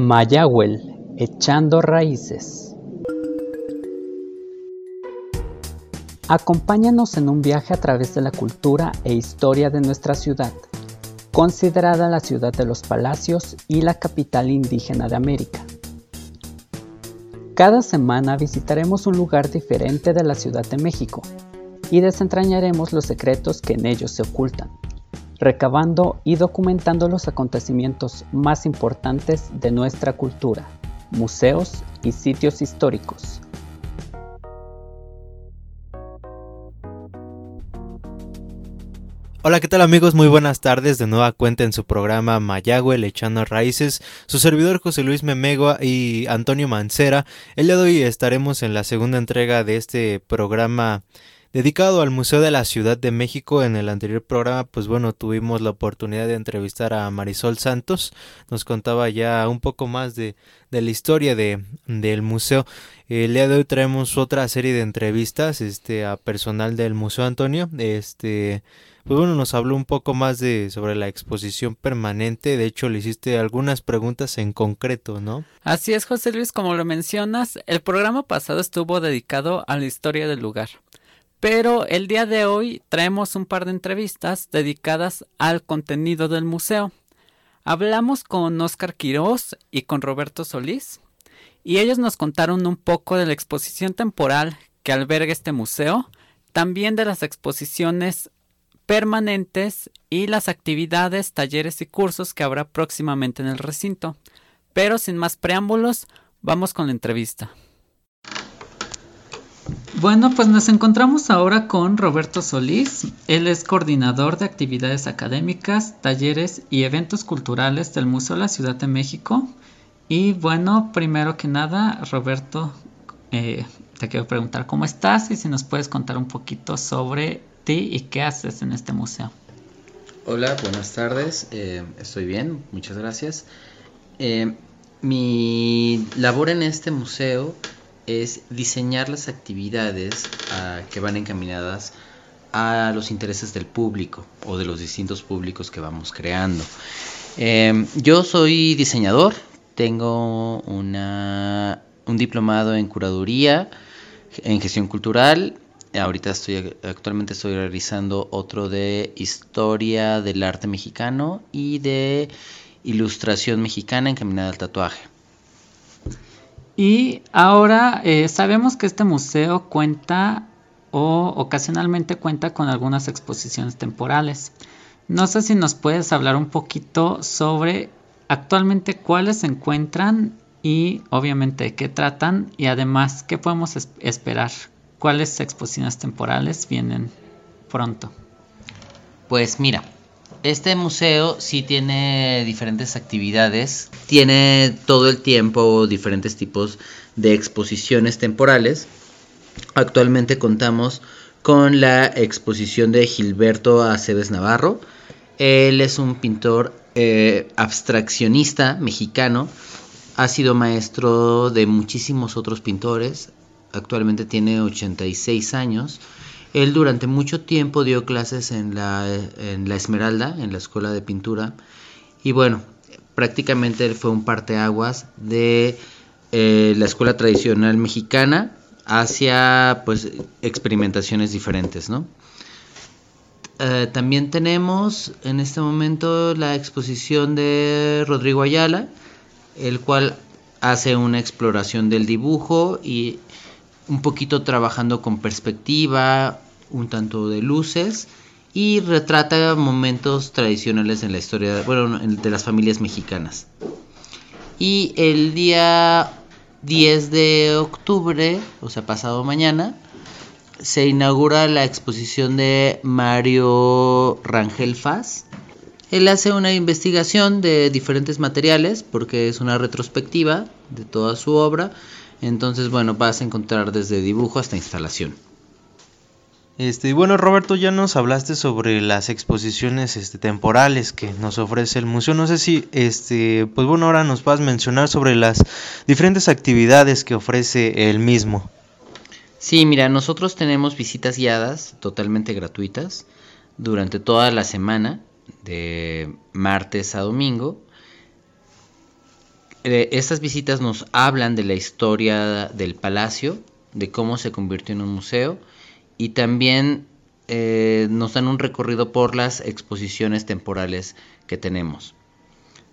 Mayagüel, echando raíces. Acompáñanos en un viaje a través de la cultura e historia de nuestra ciudad, considerada la ciudad de los palacios y la capital indígena de América. Cada semana visitaremos un lugar diferente de la Ciudad de México y desentrañaremos los secretos que en ellos se ocultan recabando y documentando los acontecimientos más importantes de nuestra cultura, museos y sitios históricos. Hola, ¿qué tal amigos? Muy buenas tardes. De nueva cuenta en su programa Mayagüe, Lechando Raíces. Su servidor José Luis Memegua y Antonio Mancera. El día de hoy estaremos en la segunda entrega de este programa dedicado al Museo de la Ciudad de México. En el anterior programa, pues bueno, tuvimos la oportunidad de entrevistar a Marisol Santos. Nos contaba ya un poco más de, la historia de, del museo. El día de hoy traemos otra serie de entrevistas este, a personal del Museo Antonio. Este, pues bueno, nos habló un poco más de sobre la exposición permanente. De hecho, le hiciste algunas preguntas en concreto, ¿no? Así es, José Luis, como lo mencionas, el programa pasado estuvo dedicado a la historia del lugar. Pero el día de hoy traemos un par de entrevistas dedicadas al contenido del museo. Hablamos con Óscar Quirós y con Roberto Solís y ellos nos contaron un poco de la exposición temporal que alberga este museo, también de las exposiciones permanentes y las actividades, talleres y cursos que habrá próximamente en el recinto. Pero sin más preámbulos, vamos con la entrevista. Bueno, pues nos encontramos ahora con Roberto Solís. Él es coordinador de actividades académicas, talleres y eventos culturales del Museo de la Ciudad de México. Y bueno, primero que nada, Roberto, eh, te quiero preguntar cómo estás y si nos puedes contar un poquito sobre ti y qué haces en este museo. Hola, buenas tardes. Eh, estoy bien, muchas gracias. Eh, mi labor en este museo es diseñar las actividades ah, que van encaminadas a los intereses del público o de los distintos públicos que vamos creando. Em, yo soy diseñador, tengo una, un diplomado en curaduría, en gestión cultural. Ahorita estoy actualmente estoy realizando otro de historia del arte mexicano y de ilustración mexicana encaminada al tatuaje. Y ahora eh, sabemos que este museo cuenta o ocasionalmente cuenta con algunas exposiciones temporales. No sé si nos puedes hablar un poquito sobre actualmente cuáles se encuentran y obviamente qué tratan y además qué podemos esperar. ¿Cuáles exposiciones temporales vienen pronto? Pues mira, este museo sí tiene diferentes actividades, tiene todo el tiempo diferentes tipos de exposiciones temporales. Actualmente contamos con la exposición de Gilberto Aceves Navarro. Él es un pintor eh, abstraccionista mexicano, ha sido maestro de muchísimos otros pintores, actualmente tiene 86 años él durante mucho tiempo dio clases en la, en la Esmeralda, en la escuela de pintura, y bueno, prácticamente él fue un parteaguas de eh, la escuela tradicional mexicana hacia pues experimentaciones diferentes, ¿no? Eh, también tenemos en este momento la exposición de Rodrigo Ayala, el cual hace una exploración del dibujo y un poquito trabajando con perspectiva, un tanto de luces y retrata momentos tradicionales en la historia, bueno, de las familias mexicanas. Y el día 10 de octubre, o sea, pasado mañana, se inaugura la exposición de Mario Rangel Faz. Él hace una investigación de diferentes materiales porque es una retrospectiva de toda su obra entonces, bueno, vas a encontrar desde dibujo hasta instalación. Este, bueno, Roberto, ya nos hablaste sobre las exposiciones este, temporales que nos ofrece el museo. No sé si, este, pues bueno, ahora nos vas a mencionar sobre las diferentes actividades que ofrece el mismo. Sí, mira, nosotros tenemos visitas guiadas totalmente gratuitas durante toda la semana, de martes a domingo. Eh, estas visitas nos hablan de la historia del palacio, de cómo se convirtió en un museo y también eh, nos dan un recorrido por las exposiciones temporales que tenemos.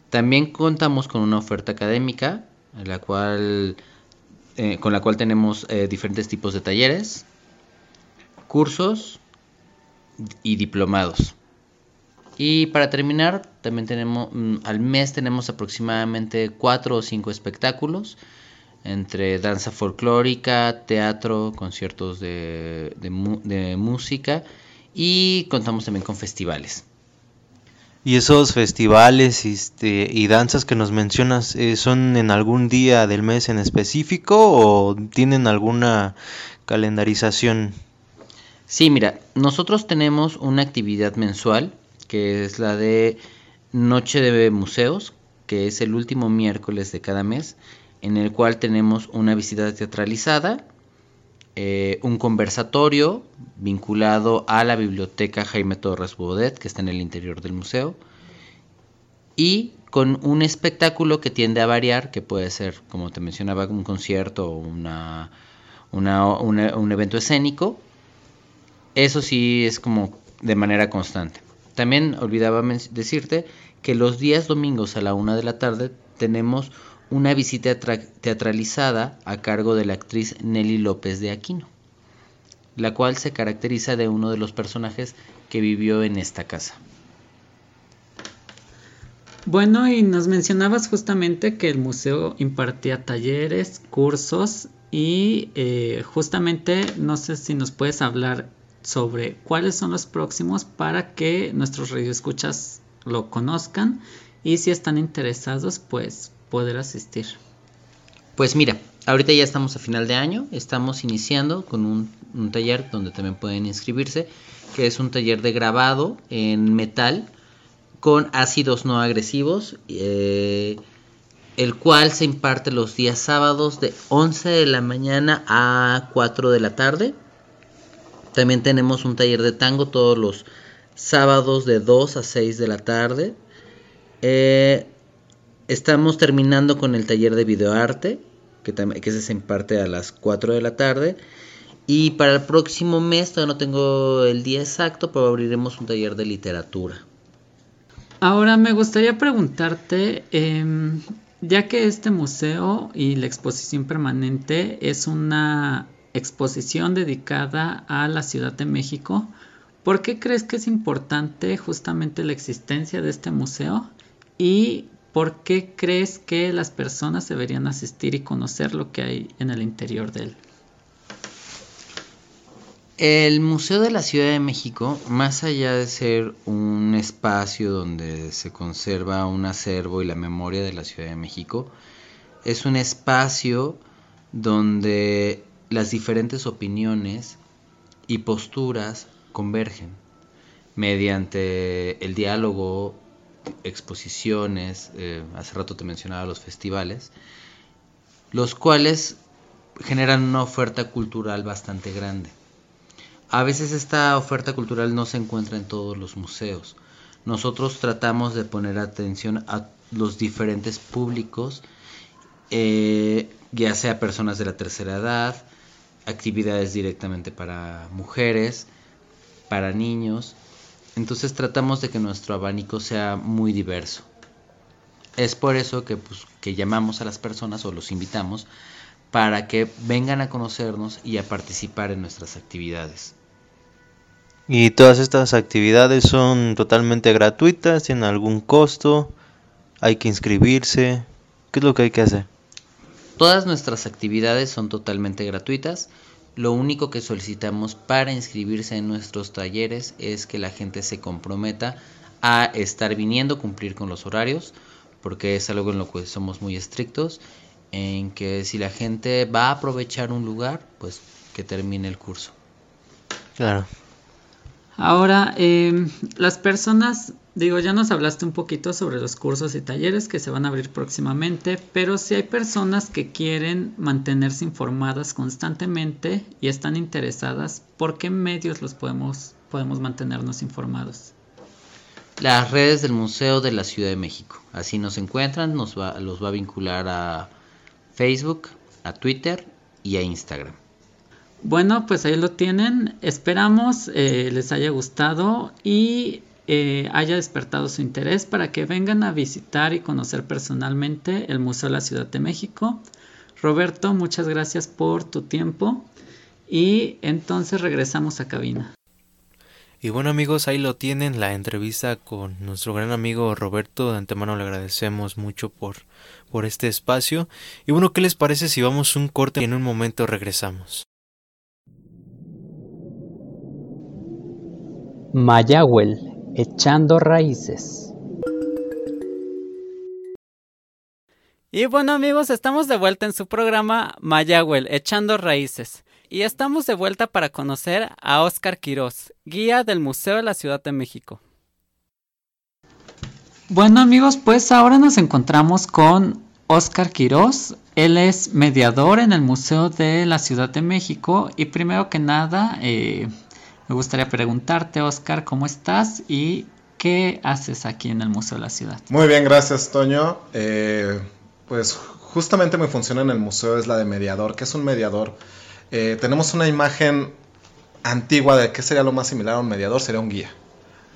También contamos con una oferta académica, eh, con la cual tenemos diferentes tipos de talleres, cursos y diplomados. Y para terminar, también tenemos, mm, al mes tenemos aproximadamente cuatro o cinco espectáculos, entre danza folclórica, teatro, conciertos de, música y contamos también con festivales. ¿Y esos festivales este, y danzas que nos mencionas eh, son en algún día del mes en específico o tienen alguna calendarización? Sí, mira, nosotros tenemos una actividad mensual que es la de Noche de Museos, que es el último miércoles de cada mes, en el cual tenemos una visita teatralizada, eh, un conversatorio vinculado a la biblioteca Jaime Torres Bodet, que está en el interior del museo, y con un espectáculo que tiende a variar, que puede ser, como te mencionaba, un concierto o una, un evento escénico. Eso sí es como de manera constante. También olvidaba decirte que los días domingos a la una de la tarde tenemos una visita teatralizada a cargo de la actriz Nelly López de Aquino, la cual se caracteriza de uno de los personajes que vivió en esta casa. Bueno, y nos mencionabas justamente que el museo impartía talleres, cursos y eh, justamente no sé si nos puedes hablar sobre cuáles son los próximos para que nuestros radioescuchas lo conozcan y si están interesados pues poder asistir. Pues mira, ahorita ya estamos a final de año, estamos iniciando con un, taller donde también pueden inscribirse, que es un taller de grabado en metal con ácidos no agresivos, eh, el cual se imparte los días sábados de 11 de la mañana a 4 de la tarde también tenemos un taller de tango todos los sábados de 2 a 6 de la tarde. Eh, estamos terminando con el taller de videoarte, que, se imparte a las 4 de la tarde. Y para el próximo mes, todavía no tengo el día exacto, pero abriremos un taller de literatura. Ahora me gustaría preguntarte, em, ya que este museo y la exposición permanente es una exposición dedicada a la Ciudad de México. ¿Por qué crees que es importante justamente la existencia de este museo? ¿Y por qué crees que las personas deberían asistir y conocer lo que hay en el interior de él? El Museo de la Ciudad de México, más allá de ser un espacio donde se conserva un acervo y la memoria de la Ciudad de México, es un espacio donde las diferentes opiniones y posturas convergen mediante el diálogo, exposiciones, eh, hace rato te mencionaba los festivales, los cuales generan una oferta cultural bastante grande. A veces esta oferta cultural no se encuentra en todos los museos. Nosotros tratamos de poner atención a los diferentes públicos, eh, ya sea personas de la tercera edad, actividades directamente para mujeres, para niños. Entonces tratamos de que nuestro abanico sea muy diverso. Es por eso que, pues, que llamamos a las personas o los invitamos para que vengan a conocernos y a participar en nuestras actividades. ¿Y todas estas actividades son totalmente gratuitas? ¿Tienen algún costo? ¿Hay que inscribirse? ¿Qué es lo que hay que hacer? Todas nuestras actividades son totalmente gratuitas. Lo único que solicitamos para inscribirse en nuestros talleres es que la gente se comprometa a estar viniendo, cumplir con los horarios, porque es algo en lo que somos muy estrictos, en que si la gente va a aprovechar un lugar, pues que termine el curso. Claro. Ahora, eh, las personas Digo, ya nos hablaste un poquito sobre los cursos y talleres que se van a abrir próximamente, pero si hay personas que quieren mantenerse informadas constantemente y están interesadas, ¿por qué medios los podemos, podemos mantenernos informados? Las redes del Museo de la Ciudad de México. Así nos encuentran, nos va, los va a vincular a Facebook, a Twitter y a Instagram. Bueno, pues ahí lo tienen. Esperamos eh, les haya gustado y eh, haya despertado su interés para que vengan a visitar y conocer personalmente el Museo de la Ciudad de México. Roberto, muchas gracias por tu tiempo y entonces regresamos a cabina. Y bueno amigos, ahí lo tienen, la entrevista con nuestro gran amigo Roberto. De antemano le agradecemos mucho por, por este espacio. Y bueno, ¿qué les parece si vamos un corte y en un momento regresamos? Mayagüel, echando raíces. Y bueno amigos, estamos de vuelta en su programa Mayagüel, echando raíces. Y estamos de vuelta para conocer a Óscar Quirós, guía del Museo de la Ciudad de México. Bueno amigos, pues ahora nos encontramos con Óscar Quirós. Él es mediador en el Museo de la Ciudad de México. Y primero que nada, eh, me gustaría preguntarte, Óscar, ¿cómo estás y qué haces aquí en el Museo de la Ciudad? Muy bien, gracias, Toño. Eh, pues justamente mi función en el museo es la de mediador. ¿Qué es un mediador? Eh, tenemos una imagen antigua de qué sería lo más similar a un mediador, sería un guía.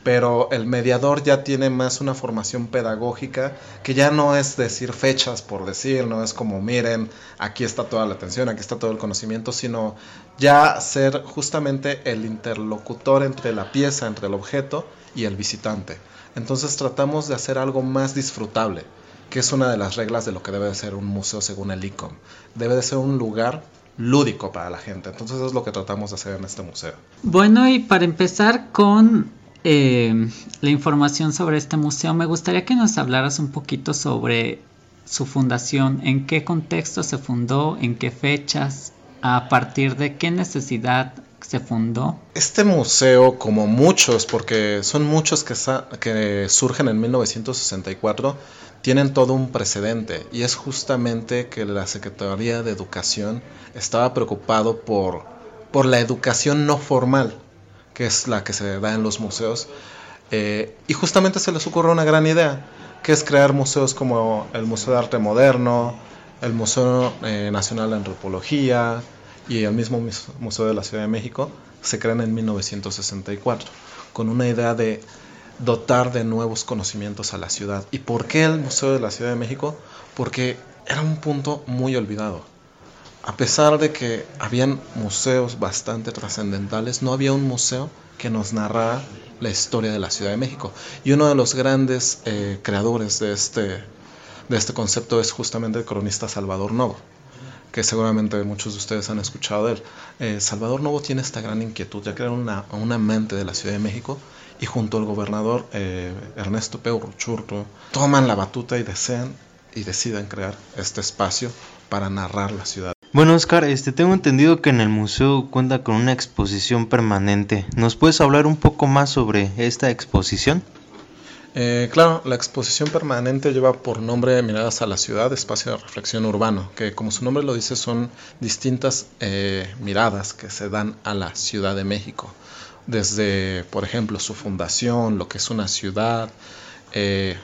Pero el mediador ya tiene más una formación pedagógica que ya no es decir fechas por decir, no es como miren, aquí está toda la atención, aquí está todo el conocimiento, sino ya ser justamente el interlocutor entre la pieza, entre el objeto y el visitante. Entonces tratamos de hacer algo más disfrutable, que es una de las reglas de lo que debe de ser un museo según el ICOM. Debe de ser un lugar lúdico para la gente. Entonces es lo que tratamos de hacer en este museo. Bueno, y para empezar con eh, la información sobre este museo, me gustaría que nos hablaras un poquito sobre su fundación, en qué contexto se fundó, en qué fechas, a partir de qué necesidad se fundó. Este museo, como muchos, porque son muchos que, surgen en 1964, tienen todo un precedente y es justamente que la Secretaría de Educación estaba preocupado por la educación no formal, que es la que se da en los museos, eh, y justamente se les ocurrió una gran idea, que es crear museos como el Museo de Arte Moderno, el Museo eh, Nacional de Antropología y el mismo Museo de la Ciudad de México, se crean en 1964, con una idea de dotar de nuevos conocimientos a la ciudad. ¿Y por qué el Museo de la Ciudad de México? Porque era un punto muy olvidado. A pesar de que habían museos bastante trascendentales, no había un museo que nos narrara la historia de la Ciudad de México. Y uno de los grandes eh, creadores de este, de este concepto es justamente el cronista Salvador Novo, que seguramente muchos de ustedes han escuchado de él. Eh, Salvador Novo tiene esta gran inquietud, ya que era una, una mente de la Ciudad de México, y junto al gobernador eh, Ernesto Peu Churto toman la batuta y desean y deciden crear este espacio para narrar la ciudad. Bueno, Oscar, este, tengo entendido que en el museo cuenta con una exposición permanente. ¿Nos puedes hablar un poco más sobre esta exposición? Eh, claro, la exposición permanente lleva por nombre Miradas a la Ciudad, espacio de reflexión urbano, que como su nombre lo dice son distintas eh, miradas que se dan a la Ciudad de México desde, por ejemplo, su fundación, lo que es una ciudad, eh,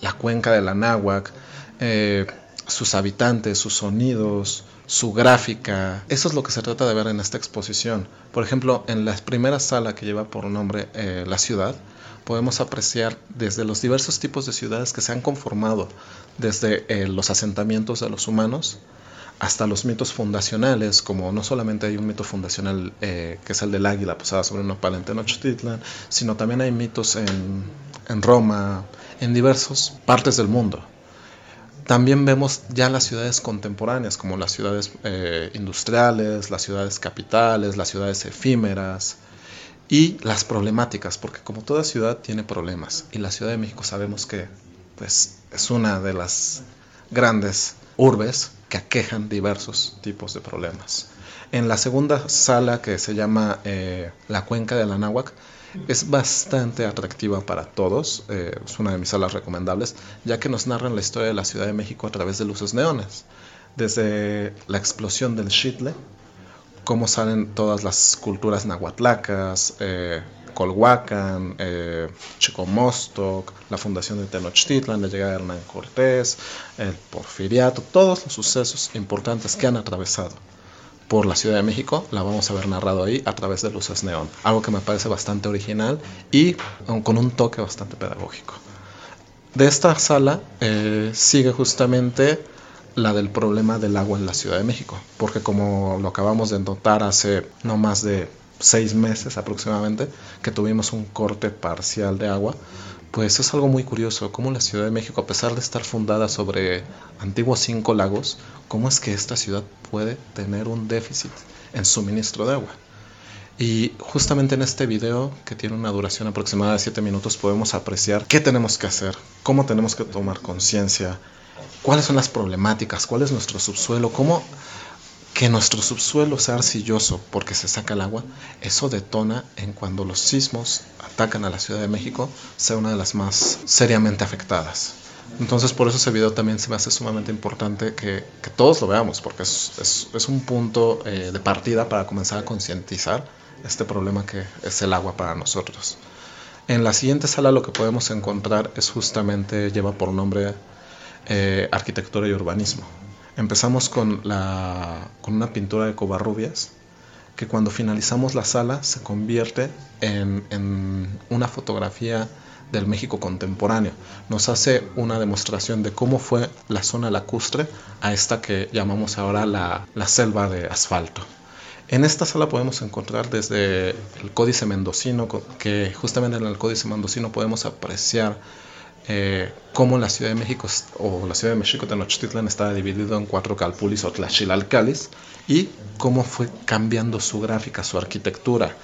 la cuenca de la náhuac, eh, sus habitantes, sus sonidos, su gráfica. Eso es lo que se trata de ver en esta exposición. Por ejemplo, en la primera sala que lleva por nombre eh, La Ciudad, podemos apreciar desde los diversos tipos de ciudades que se han conformado, desde los asentamientos de los humanos, hasta los mitos fundacionales, como no solamente hay un mito fundacional eh, que es el del águila posada sobre una pala en Tenochtitlan, sino también hay mitos en Roma, en diversas partes del mundo. También vemos ya las ciudades contemporáneas, como las ciudades eh, industriales, las ciudades capitales, las ciudades efímeras y las problemáticas, porque como toda ciudad tiene problemas y la Ciudad de México sabemos que pues, es una de las grandes urbes que aquejan diversos tipos de problemas. En la segunda sala que se llama eh, la cuenca de la náhuac es bastante atractiva para todos, eh, es una de mis salas recomendables, ya que nos narran la historia de la Ciudad de México a través de luces neones, desde la explosión del Xitle, cómo salen todas las culturas nahuatlacas, eh, Colhuacan, eh, la fundación de Tenochtitlan, la llegada de Hernán Cortés, el Porfiriato, todos los sucesos importantes que han atravesado por la Ciudad de México, la vamos a ver narrado ahí a través de luces neón. Algo que me parece bastante original y con un toque bastante pedagógico. De esta sala eh, sigue justamente la del problema del agua en la Ciudad de México, porque como lo acabamos de notar hace no más de seis meses aproximadamente, que tuvimos un corte parcial de agua, pues es algo muy curioso, cómo la Ciudad de México, a pesar de estar fundada sobre antiguos cinco lagos, cómo es que esta ciudad puede tener un déficit en suministro de agua. Y justamente en este video, que tiene una duración aproximada de 7 minutos, podemos apreciar qué tenemos que hacer, cómo tenemos que tomar conciencia, cuáles son las problemáticas, cuál es nuestro subsuelo, cómo que nuestro subsuelo sea arcilloso porque se saca el agua, eso detona en cuando los sismos atacan a la Ciudad de México, sea una de las más seriamente afectadas. Entonces por eso ese video también se me hace sumamente importante que, todos lo veamos, porque es, un punto eh, de partida para comenzar a concientizar este problema que es el agua para nosotros. En la siguiente sala lo que podemos encontrar es justamente, lleva por nombre eh, arquitectura y urbanismo. Empezamos con, la, con una pintura de Covarrubias, que cuando finalizamos la sala se convierte en, en, una fotografía del México contemporáneo. Nos hace una demostración de cómo fue la zona lacustre a esta que llamamos ahora la, la selva de asfalto. En esta sala podemos encontrar desde el Códice Mendocino, que justamente en el Códice Mendocino podemos apreciar eh, cómo la Ciudad de México o la Ciudad de México Tenochtitlan estaba dividido en cuatro calpulis o tlaxilalcalis y cómo fue cambiando su gráfica, su arquitectura,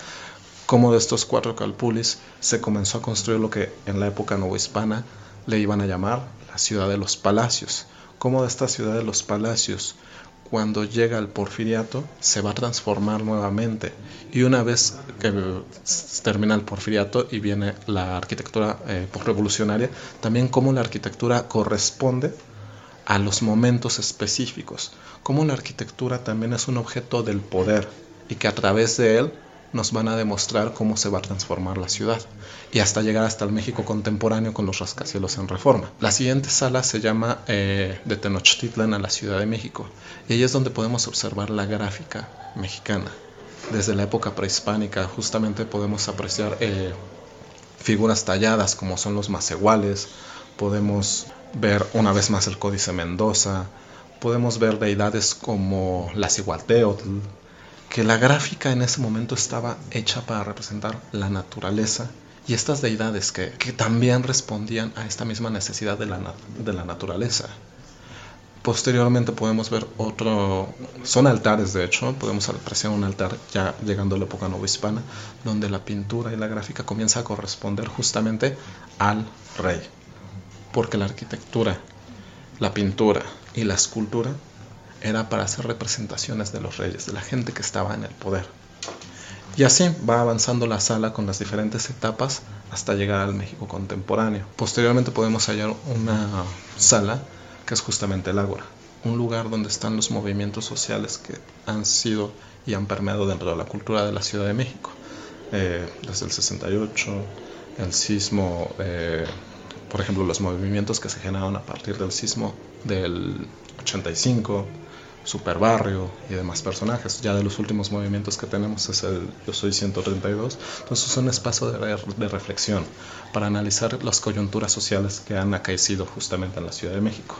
cómo de estos cuatro calpulis se comenzó a construir lo que en la época novohispana le iban a llamar la ciudad de los palacios, cómo de esta ciudad de los palacios cuando llega el porfiriato se va a transformar nuevamente. Y una vez que termina el porfiriato y viene la arquitectura eh, revolucionaria también cómo la arquitectura corresponde a los momentos específicos, cómo la arquitectura también es un objeto del poder y que a través de él nos van a demostrar cómo se va a transformar la ciudad y hasta llegar hasta el México contemporáneo con los rascacielos en reforma. La siguiente sala se llama eh, de Tenochtitlan a la Ciudad de México y ahí es donde podemos observar la gráfica mexicana. Desde la época prehispánica justamente podemos apreciar eh, figuras talladas como son los macehuales, podemos ver una vez más el Códice Mendoza, podemos ver deidades como la Ciguateotl, que la gráfica en ese momento estaba hecha para representar la naturaleza y estas deidades que, también respondían a esta misma necesidad de la, de la naturaleza. Posteriormente podemos ver otro, son altares de hecho, podemos apreciar un altar ya llegando a la época novohispana, donde la pintura y la gráfica comienza a corresponder justamente al rey, porque la arquitectura, la pintura y la escultura era para hacer representaciones de los reyes, de la gente que estaba en el poder. Y así va avanzando la sala con las diferentes etapas hasta llegar al México contemporáneo. Posteriormente podemos hallar una sala que es justamente el Ágora, un lugar donde están los movimientos sociales que han sido y han permeado dentro de la cultura de la Ciudad de México. Eh, desde el 68, el sismo, eh, por ejemplo, los movimientos que se generaron a partir del sismo del 85, Superbarrio y demás personajes. Ya de los últimos movimientos que tenemos es el Yo Soy 132. Entonces es un espacio de, de reflexión para analizar las coyunturas sociales que han acaecido justamente en la Ciudad de México.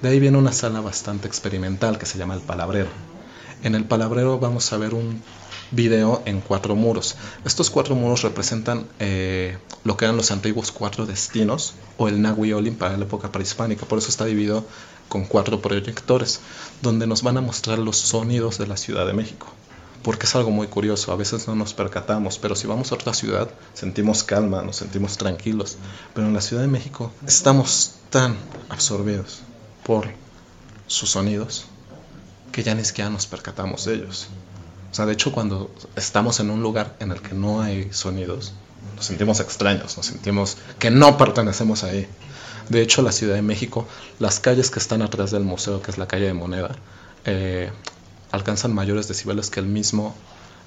De ahí viene una sala bastante experimental que se llama El Palabrero. En el Palabrero vamos a ver un video en cuatro muros. Estos cuatro muros representan eh, lo que eran los antiguos cuatro destinos o el Nahui Olin para la época prehispánica. Por eso está dividido con cuatro proyectores, donde nos van a mostrar los sonidos de la Ciudad de México. Porque es algo muy curioso, a veces no nos percatamos, pero si vamos a otra ciudad sentimos calma, nos sentimos tranquilos. Pero en la Ciudad de México estamos tan absorbidos por sus sonidos que ya ni siquiera nos percatamos de ellos. O sea, de hecho, cuando estamos en un lugar en el que no hay sonidos, nos sentimos extraños, nos sentimos que no pertenecemos ahí. De hecho, la Ciudad de México, las calles que están atrás del museo, que es la calle de Moneda, eh, alcanzan mayores decibeles que el mismo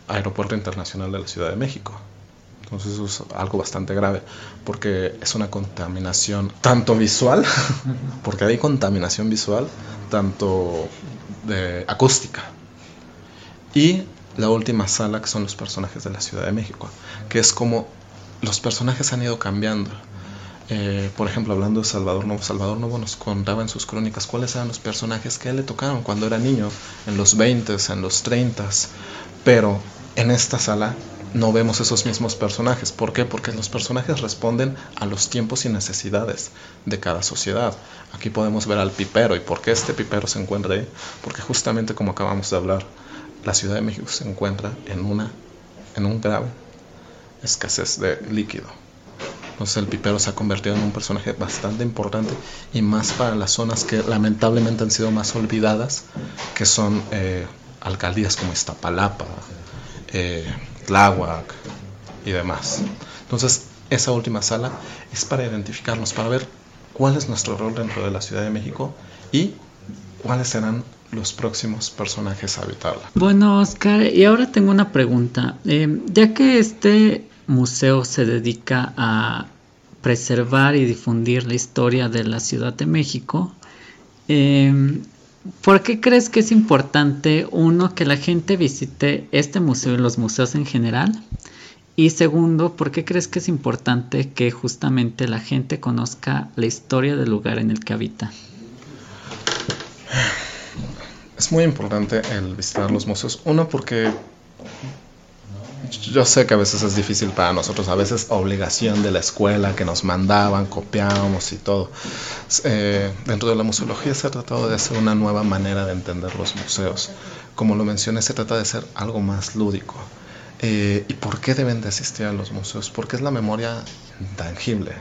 Aeropuerto Internacional de la Ciudad de México. Entonces eso es algo bastante grave porque es una contaminación tanto visual, porque hay contaminación visual, tanto de acústica. Y la última sala que son los personajes de la Ciudad de México, que es como los personajes han ido cambiando. Eh, por ejemplo, hablando de Salvador Novo, Salvador Novo nos contaba en sus crónicas cuáles eran los personajes que él le tocaron cuando era niño, en los 20, en los 30, pero en esta sala no vemos esos mismos personajes. ¿Por qué? Porque los personajes responden a los tiempos y necesidades de cada sociedad. Aquí podemos ver al pipero y por qué este pipero se encuentra ahí. Porque justamente como acabamos de hablar, la Ciudad de México se encuentra en, una, en un grave escasez de líquido. Entonces el pipero se ha convertido en un personaje bastante importante y más para las zonas que lamentablemente han sido más olvidadas, que son eh, alcaldías como Iztapalapa, eh, Tláhuac y demás. Entonces, esa última sala es para identificarnos, para ver cuál es nuestro rol dentro de la Ciudad de México y cuáles serán los próximos personajes a habitarla. Bueno, Oscar, y ahora tengo una pregunta. Eh, ya que este museo se dedica a preservar y difundir la historia de la Ciudad de México, eh, ¿Por qué crees que es importante, uno, que la gente visite este museo y los museos en general? Y segundo, ¿por qué crees que es importante que justamente la gente conozca la historia del lugar en el que habita? Es muy importante el visitar los museos. Uno, porque yo sé que a veces es difícil para nosotros, a veces obligación de la escuela que nos mandaban, copiábamos y todo. Eh, dentro de la museología se ha tratado de hacer una nueva manera de entender los museos. Como lo mencioné, se trata de ser algo más lúdico. Eh, ¿Y por qué deben de asistir a los museos? Porque es la memoria intangible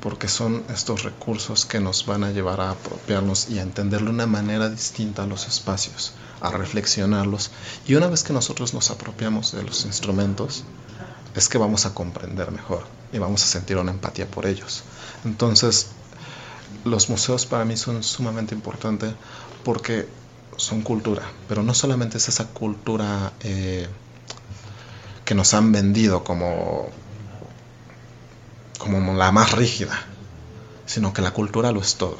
porque son estos recursos que nos van a llevar a apropiarnos y a entender de una manera distinta los espacios, a reflexionarlos. Y una vez que nosotros nos apropiamos de los instrumentos, es que vamos a comprender mejor y vamos a sentir una empatía por ellos. Entonces, los museos para mí son sumamente importantes porque son cultura, pero no solamente es esa cultura eh, que nos han vendido como como la más rígida, sino que la cultura lo es todo.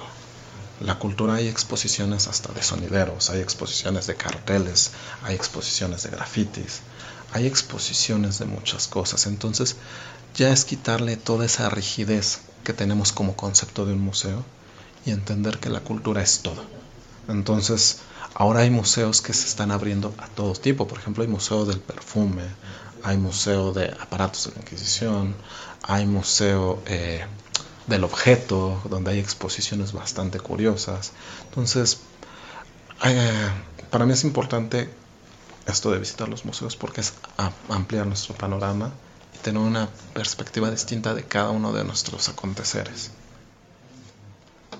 La cultura hay exposiciones hasta de sonideros, hay exposiciones de carteles, hay exposiciones de grafitis, hay exposiciones de muchas cosas. Entonces ya es quitarle toda esa rigidez que tenemos como concepto de un museo y entender que la cultura es todo. Entonces ahora hay museos que se están abriendo a todo tipo. Por ejemplo, hay museo del perfume, hay museo de aparatos de la Inquisición, hay museo eh, del objeto, donde hay exposiciones bastante curiosas. Entonces, eh, para mí es importante esto de visitar los museos porque es ampliar nuestro panorama y tener una perspectiva distinta de cada uno de nuestros aconteceres.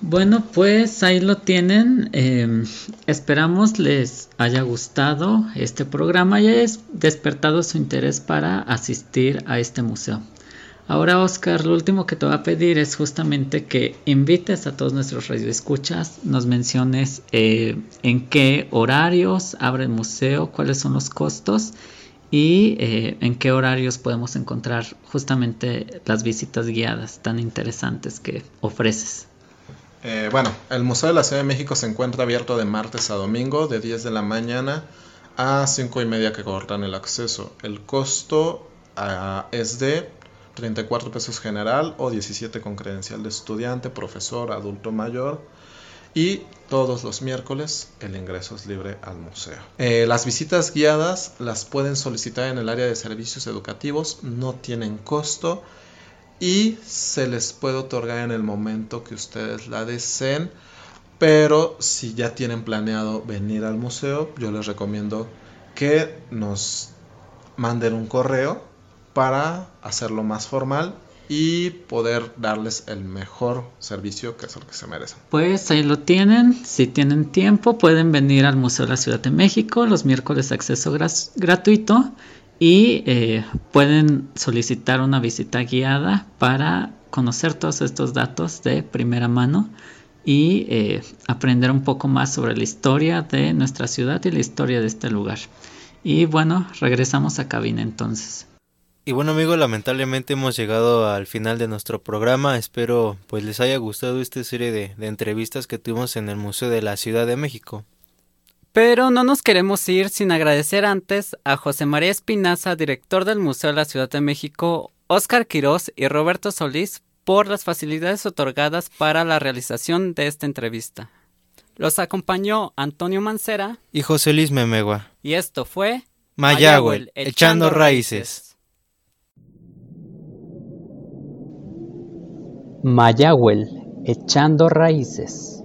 Bueno, pues ahí lo tienen. Em, esperamos les haya gustado este programa y haya despertado su interés para asistir a este museo. Ahora, Oscar, lo último que te voy a pedir es justamente que invites a todos nuestros radioescuchas, nos menciones eh, en qué horarios abre el museo, cuáles son los costos y eh, en qué horarios podemos encontrar justamente las visitas guiadas tan interesantes que ofreces. Eh, bueno, el Museo de la Ciudad de México se encuentra abierto de martes a domingo, de 10 de la mañana a 5 y media que cortan el acceso. El costo ah, es de 34 pesos general o 17 con credencial de estudiante, profesor, adulto mayor. Y todos los miércoles el ingreso es libre al museo. Eh, las visitas guiadas las pueden solicitar en el área de servicios educativos, no tienen costo y se les puede otorgar en el momento que ustedes la deseen. Pero si ya tienen planeado venir al museo, yo les recomiendo que nos manden un correo para hacerlo más formal y poder darles el mejor servicio que es el que se merecen. Pues ahí lo tienen, si tienen tiempo pueden venir al Museo de la Ciudad de México los miércoles acceso gratuito y eh, pueden solicitar una visita guiada para conocer todos estos datos de primera mano y eh, aprender un poco más sobre la historia de nuestra ciudad y la historia de este lugar. Y bueno, regresamos a cabina entonces. Y bueno amigos, lamentablemente hemos llegado al final de nuestro programa. Espero pues les haya gustado esta serie de, de entrevistas que tuvimos en el Museo de la Ciudad de México. Pero no nos queremos ir sin agradecer antes a José María Espinaza, director del Museo de la Ciudad de México, Óscar Quirós y Roberto Solís por las facilidades otorgadas para la realización de esta entrevista. Los acompañó Antonio Mancera y José Luis Memegua. Y esto fue Mayagüel, echando raíces. Mayagüel, echando raíces.